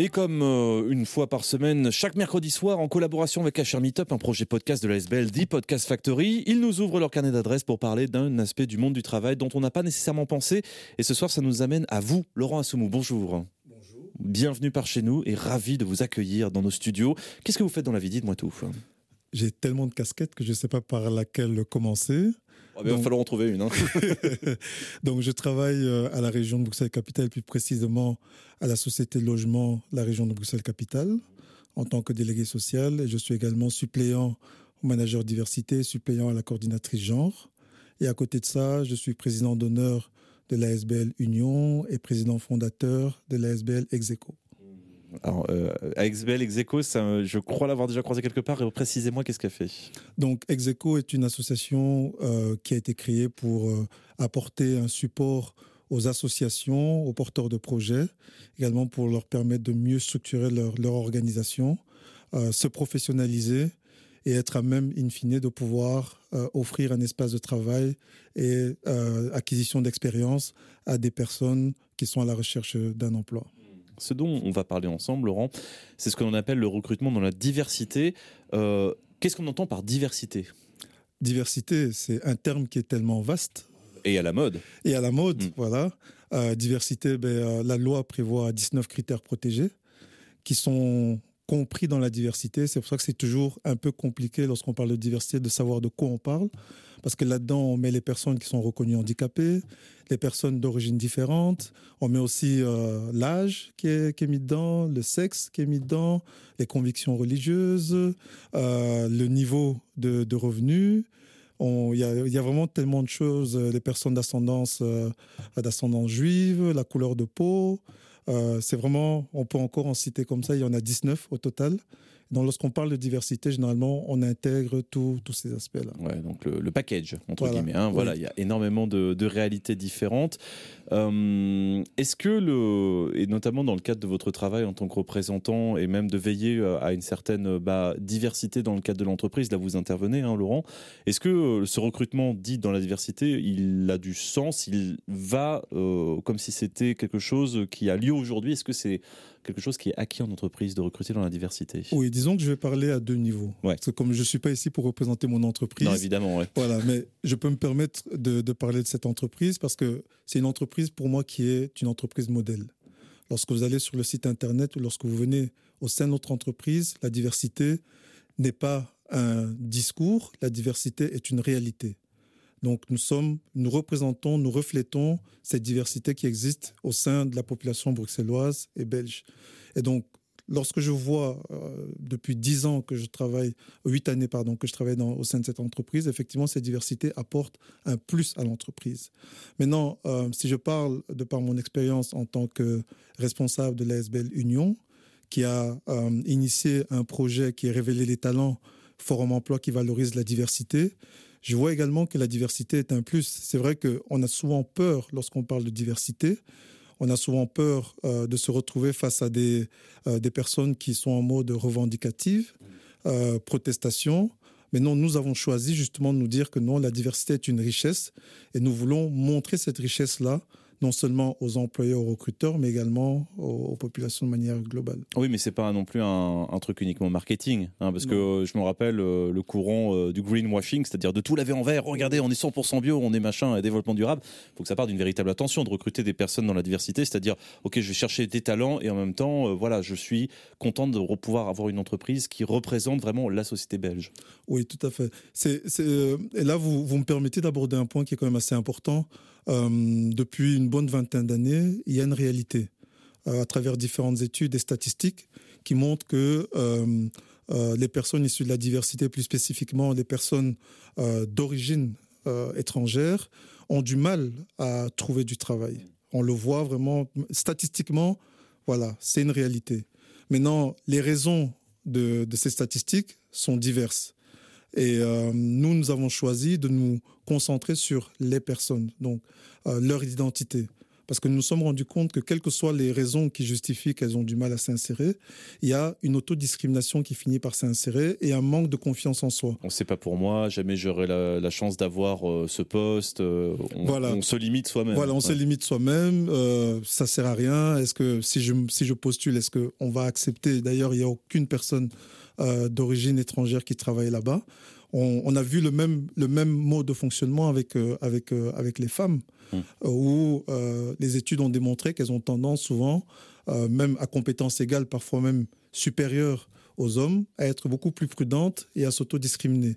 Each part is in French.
Et comme euh, une fois par semaine, chaque mercredi soir, en collaboration avec HR Meetup, un projet podcast de la SBL, The Podcast Factory, ils nous ouvrent leur carnet d'adresses pour parler d'un aspect du monde du travail dont on n'a pas nécessairement pensé. Et ce soir, ça nous amène à vous, Laurent Assoumou. Bonjour. Bonjour. Bienvenue par chez nous et ravi de vous accueillir dans nos studios. Qu'est-ce que vous faites dans la vie? Dites-moi tout. J'ai tellement de casquettes que je ne sais pas par laquelle commencer. Ah ben, il va falloir en trouver une. Hein. Donc, je travaille euh, à la région de Bruxelles-Capitale, plus précisément à la société de logement la région de Bruxelles-Capitale, en tant que délégué social. Et je suis également suppléant au manager diversité, suppléant à la coordinatrice genre. Et à côté de ça, je suis président d'honneur de l'ASBL Union et président fondateur de l'ASBL Execo. Alors, euh, Exbel, Execo, je crois l'avoir déjà croisé quelque part. Précisez-moi, qu'est-ce qu'elle fait? Donc, Execo est une association euh, qui a été créée pour euh, apporter un support aux associations, aux porteurs de projets, également pour leur permettre de mieux structurer leur, organisation, euh, se professionnaliser et être à même, in fine, de pouvoir offrir un espace de travail et acquisition d'expérience à des personnes qui sont à la recherche d'un emploi. Ce dont on va parler ensemble, Laurent, c'est ce que l'on appelle le recrutement dans la diversité. Euh, Qu'est-ce qu'on entend par diversité? Diversité, c'est un terme qui est tellement vaste. Et à la mode. Et à la mode, mmh. voilà. Euh, diversité, ben, euh, la loi prévoit 19 critères protégés qui sont compris dans la diversité. C'est pour ça que c'est toujours un peu compliqué lorsqu'on parle de diversité de savoir de quoi on parle. Parce que là-dedans, on met les personnes qui sont reconnues handicapées, les personnes d'origine différente, on met aussi euh, l'âge qui est, mis dedans, le sexe qui est mis dedans, les convictions religieuses, euh, le niveau de, de revenus. Il y, a vraiment tellement de choses, les personnes d'ascendance euh, d'ascendance juive, la couleur de peau, euh, c'est vraiment, on peut encore en citer comme ça, il y en a 19 au total. Donc, lorsqu'on parle de diversité, généralement, on intègre tous ces aspects-là. Ouais, donc le, le package, entre voilà. guillemets. Hein, oui. Voilà, il y a énormément de, de réalités différentes. Euh, Est-ce que, le, et notamment dans le cadre de votre travail en tant que représentant, et même de veiller à une certaine bah, diversité dans le cadre de l'entreprise, là vous intervenez, hein, Laurent, est-ce que euh, ce recrutement dit dans la diversité, il a du sens, il va euh, comme si c'était quelque chose qui a lieu aujourd'hui? Est-ce que c'est quelque chose qui est acquis en entreprise de recruter dans la diversité? Oui, disons que je vais parler à deux niveaux. Ouais. Parce que comme je ne suis pas ici pour représenter mon entreprise. Non, évidemment, ouais. Voilà, mais je peux me permettre de, de parler de cette entreprise parce que c'est une entreprise pour moi qui est une entreprise modèle. Lorsque vous allez sur le site internet ou lorsque vous venez au sein de notre entreprise, la diversité n'est pas un discours, la diversité est une réalité. Donc nous sommes, nous représentons, nous reflétons cette diversité qui existe au sein de la population bruxelloise et belge. Et donc lorsque je vois euh, depuis dix ans que je travaille, huit années pardon, que je travaille au sein de cette entreprise, effectivement cette diversité apporte un plus à l'entreprise. Maintenant, euh, si je parle de par mon expérience en tant que responsable de l'ASBL Union, qui a euh, initié un projet qui est révélé les talents Forum Emploi qui valorise la diversité. Je vois également que la diversité est un plus. C'est vrai qu'on a souvent peur lorsqu'on parle de diversité. On a souvent peur euh, de se retrouver face à des, euh, des personnes qui sont en mode revendicative, euh, protestation. Mais non, nous avons choisi justement de nous dire que non, la diversité est une richesse et nous voulons montrer cette richesse-là non seulement aux employeurs, aux recruteurs, mais également aux, aux populations de manière globale. Oui, mais c'est pas non plus un, un, truc uniquement marketing, hein, parce non. que euh, je me rappelle euh, le courant euh, du greenwashing, c'est-à-dire de tout laver en vert. Regardez, on est 100% bio, on est machin, et développement durable. Il faut que ça parte d'une véritable attention de recruter des personnes dans la diversité, c'est-à-dire, ok, je vais chercher des talents et en même temps, euh, voilà, je suis content de pouvoir avoir une entreprise qui représente vraiment la société belge. Oui, tout à fait. C'est, et là, vous, vous me permettez d'aborder un point qui est quand même assez important. Euh, depuis une bonne vingtaine d'années, il y a une réalité euh, à travers différentes études et statistiques qui montrent que euh, les personnes issues de la diversité, plus spécifiquement les personnes d'origine étrangère, ont du mal à trouver du travail. On le voit vraiment statistiquement, voilà, c'est une réalité. Maintenant, les raisons de, de ces statistiques sont diverses. Et euh, nous, nous avons choisi de nous concentrer sur les personnes, donc euh, leur identité. parce que nous nous sommes rendus compte que quelles que soient les raisons qui justifient qu'elles ont du mal à s'insérer, il y a une autodiscrimination qui finit par s'insérer et un manque de confiance en soi. On sait pas pour moi, jamais j'aurai la, chance d'avoir euh, ce poste. Euh, on, voilà. on se limite soi-même. Voilà, on se limite soi-même. Euh, ça sert à rien. Est-ce que si je si je postule, est-ce que on va accepter? D'ailleurs, il y a aucune personne euh, d'origine étrangère qui travaille là-bas. On, a vu le même, le même mode de fonctionnement avec, euh, avec, euh, avec les femmes, hum. où les études ont démontré qu'elles ont tendance souvent, même à compétences égales, parfois même supérieures aux hommes, à être beaucoup plus prudentes et à s'autodiscriminer.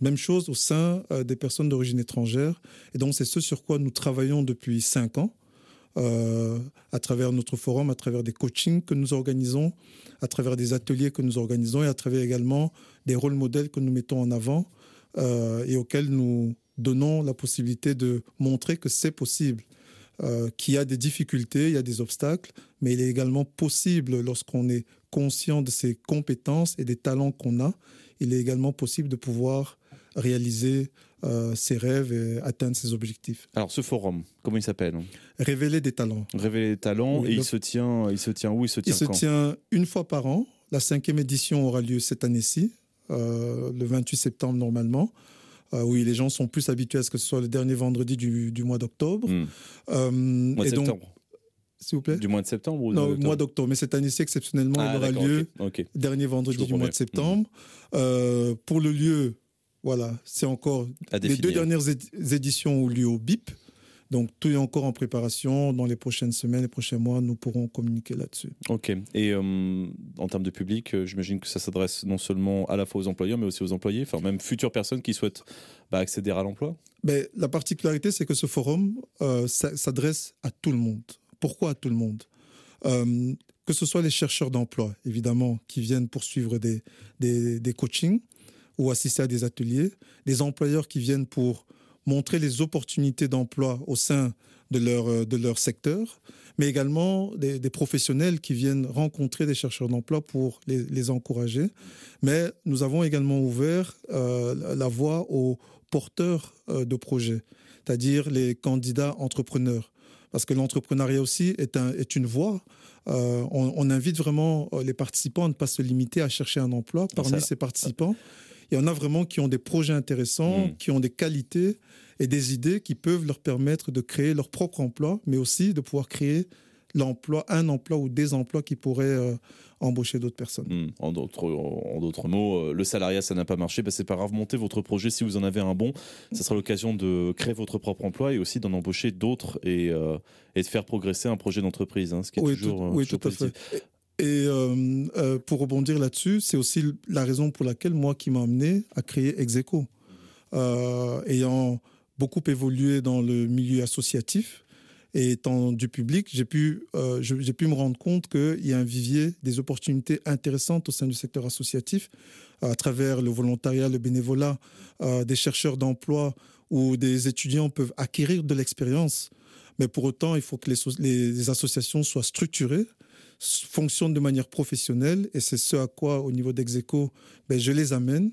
Même chose au sein des personnes d'origine étrangère. Et donc, c'est ce sur quoi nous travaillons depuis cinq ans. Euh, à travers notre forum, à travers des coachings que nous organisons, à travers des ateliers que nous organisons et à travers également des rôles modèles que nous mettons en avant euh, et auxquels nous donnons la possibilité de montrer que c'est possible, euh, qu'il y a des difficultés, il y a des obstacles, mais il est également possible, lorsqu'on est conscient de ses compétences et des talents qu'on a, il est également possible de pouvoir réaliser euh, ses rêves et atteindre ses objectifs. Alors ce forum, comment il s'appelle? Révéler des talents. Révéler des talents et il se tient, il se tient où? Il se tient Il se tient une fois par an. La cinquième édition aura lieu cette année-ci, euh, le 28 septembre normalement. Euh, oui, les gens sont plus habitués à ce que ce soit le dernier vendredi du, mois d'octobre. Hmm. mois de septembre. S'il vous plaît? Du mois de septembre ou Non, mois d'octobre. Mais cette année-ci, exceptionnellement, il ah, aura lieu dernier vendredi du mois de septembre. Hmm. pour le lieu, voilà, c'est encore. Les deux dernières éditions ont lieu au BIP. Donc tout est encore en préparation. Dans les prochaines semaines, les prochains mois, nous pourrons communiquer là-dessus. Ok. Et euh, en termes de public, euh, j'imagine que ça s'adresse non seulement à la fois aux employeurs, mais aussi aux employés, enfin même futures personnes qui souhaitent bah, accéder à l'emploi. Mais la particularité, c'est que ce forum euh, s'adresse à tout le monde. Pourquoi à tout le monde? Que ce soit les chercheurs d'emploi, évidemment, qui viennent poursuivre des, des, des coachings, ou assister à des ateliers, des employeurs qui viennent pour montrer les opportunités d'emploi au sein de leur, euh, de leur secteur, mais également des, professionnels qui viennent rencontrer des chercheurs d'emploi pour les, encourager. Mais nous avons également ouvert euh, la voie aux porteurs euh, de projets, c'est-à-dire les candidats entrepreneurs. Parce que l'entrepreneuriat aussi est, un, est une voie. on, on, invite vraiment les participants à ne pas se limiter à chercher un emploi. Parmi ces participants, il y en a vraiment qui ont des projets intéressants, hmm. qui ont des qualités et des idées qui peuvent leur permettre de créer leur propre emploi, mais aussi de pouvoir créer l'emploi, un emploi ou des emplois qui pourraient euh, embaucher d'autres personnes. Hmm. En d'autres mots, euh, le salariat, ça n'a pas marché, bah, c'est pas grave, montez votre projet si vous en avez un bon. Ça sera l'occasion de créer votre propre emploi et aussi d'en embaucher d'autres et, euh, et, de faire progresser un projet d'entreprise, hein, ce qui est toujours, oui, tout À fait. Et euh, euh, pour rebondir là-dessus, c'est aussi la raison pour laquelle moi qui m'a amené à créer Execo. Euh, ayant beaucoup évolué dans le milieu associatif et étant du public, j'ai pu, pu me rendre compte qu'il y a un vivier, des opportunités intéressantes au sein du secteur associatif, à travers le volontariat, le bénévolat, des chercheurs d'emploi où des étudiants peuvent acquérir de l'expérience. Mais pour autant, il faut que les associations soient structurées, fonctionnent de manière professionnelle et c'est ce à quoi, au niveau d'Execo, ben, je les amène,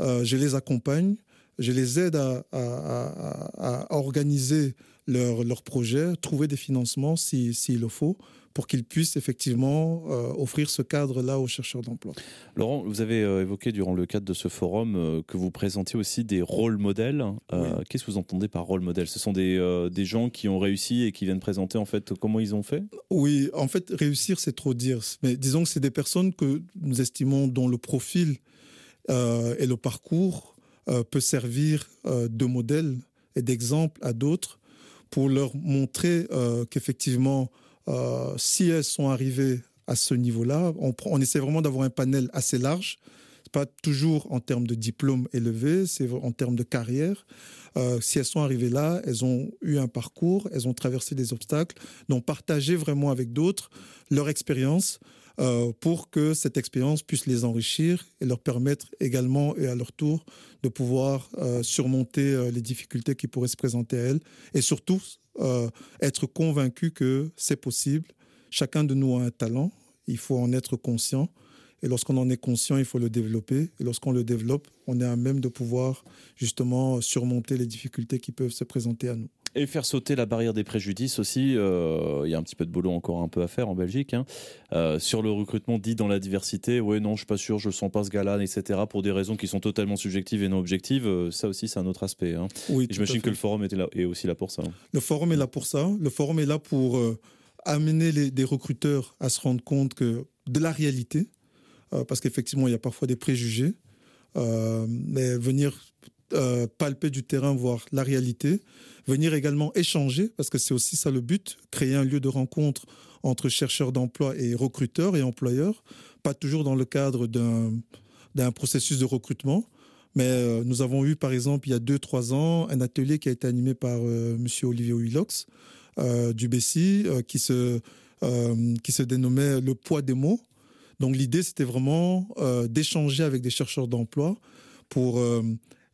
euh, je les accompagne, je les aide à, à, organiser leurs leur projets, trouver des financements s'il si, le faut, pour qu'ils puissent effectivement euh, offrir ce cadre-là aux chercheurs d'emploi. Laurent, vous avez euh, évoqué durant le cadre de ce forum euh, que vous présentiez aussi des rôles modèles. Qu'est-ce que vous entendez par rôle modèle? Ce sont des, des, gens qui ont réussi et qui viennent présenter en fait comment ils ont fait? Oui, en fait, réussir, c'est trop dire. Mais disons que c'est des personnes que nous estimons dont le profil et le parcours peut servir de modèle et d'exemple à d'autres pour leur montrer qu'effectivement, euh, si elles sont arrivées à ce niveau-là, on, essaie vraiment d'avoir un panel assez large. Pas toujours en termes de diplôme élevé, c'est en termes de carrière. Euh, si elles sont arrivées là, elles ont eu un parcours, elles ont traversé des obstacles, donc partager vraiment avec d'autres leur expérience euh, pour que cette expérience puisse les enrichir et leur permettre également et à leur tour de pouvoir surmonter les difficultés qui pourraient se présenter à elles et surtout euh, être convaincu que c'est possible. Chacun de nous a un talent, il faut en être conscient. Et lorsqu'on en est conscient, il faut le développer. Et lorsqu'on le développe, on est à même de pouvoir justement surmonter les difficultés qui peuvent se présenter à nous. Et faire sauter la barrière des préjudices aussi. Euh, il y a un petit peu de boulot encore un peu à faire en Belgique. Hein. Euh, sur le recrutement dit dans la diversité, ouais, non, je suis pas sûr, je sens pas ce gars-là, etc. Pour des raisons qui sont totalement subjectives et non objectives. Euh, ça aussi, c'est un autre aspect. Hein. Oui, J'imagine que le forum était là, est aussi là pour ça. Hein. Le forum est là pour ça. Le forum est là pour amener les, des recruteurs à se rendre compte que de la réalité, parce qu'effectivement, il y a parfois des préjugés, mais venir euh, palper du terrain, voir la réalité, venir également échanger, parce que c'est aussi ça le but, créer un lieu de rencontre entre chercheurs d'emploi et recruteurs et employeurs, pas toujours dans le cadre d'un processus de recrutement. Mais euh, nous avons eu, par exemple, il y a deux, trois ans, un atelier qui a été animé par euh, M. Olivier Willox du Bessie, qui, se, qui se dénommait Le poids des mots. Donc l'idée, c'était vraiment d'échanger avec des chercheurs d'emploi pour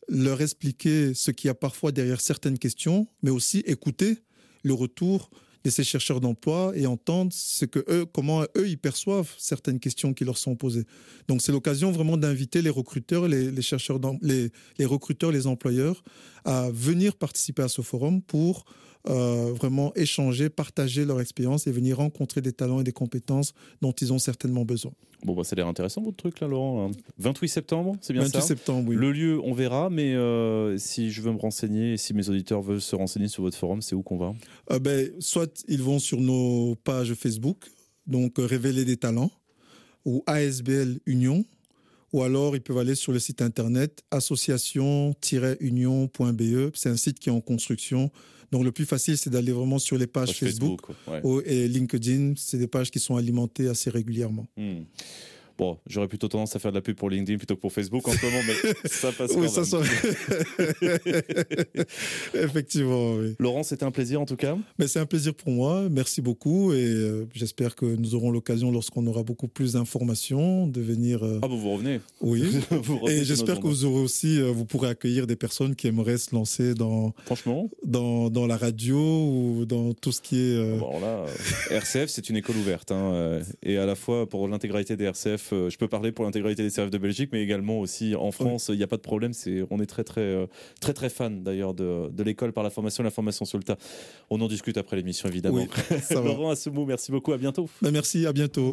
leur expliquer ce qu'il y a parfois derrière certaines questions, mais aussi écouter le retour de ces chercheurs d'emploi et entendre ce que eux, comment eux ils perçoivent certaines questions qui leur sont posées. Donc c'est l'occasion vraiment d'inviter les recruteurs, les, chercheurs, les, les recruteurs, les employeurs à venir participer à ce forum pour euh, vraiment échanger, partager leur expérience et venir rencontrer des talents et des compétences dont ils ont certainement besoin. Bon, bah, ça a l'air intéressant votre truc là, Laurent. 28 septembre, c'est bien 28 ça septembre, oui. Le lieu, on verra, mais euh, si je veux me renseigner, si mes auditeurs veulent se renseigner sur votre forum, c'est où qu'on va euh, ben, Soit ils vont sur nos pages Facebook, donc Révéler des talents, ou ASBL Union, ou alors ils peuvent aller sur le site internet association-union.be. C'est un site qui est en construction. Donc le plus facile, c'est d'aller vraiment sur les pages Facebook, et LinkedIn. C'est des pages qui sont alimentées assez régulièrement. Hmm. Bon, j'aurais plutôt tendance à faire de la pub pour LinkedIn plutôt que pour Facebook en ce moment, mais ça passe oui, ça Effectivement, oui. Laurent, c'était un plaisir en tout cas. Mais c'est un plaisir pour moi. Merci beaucoup et euh, j'espère que nous aurons l'occasion, lorsqu'on aura beaucoup plus d'informations, de venir. Euh, ah, vous vous revenez. Oui. et j'espère que vous aurez aussi, euh, vous pourrez accueillir des personnes qui aimeraient se lancer dans. Franchement. Dans, dans la radio ou dans tout ce qui est. Bon, là, RCF, c'est une école ouverte, hein, et à la fois pour l'intégralité des RCF euh, je peux parler pour l'intégralité des CRF de Belgique, mais également aussi en France, il n'y a pas de problème. C'est, on est très très euh, très très fan d'ailleurs de, de l'école par la formation, la formation sur le tas. On en discute après l'émission évidemment. Oui, Laurent Assoumou, merci beaucoup, à bientôt. Ben, merci, à bientôt.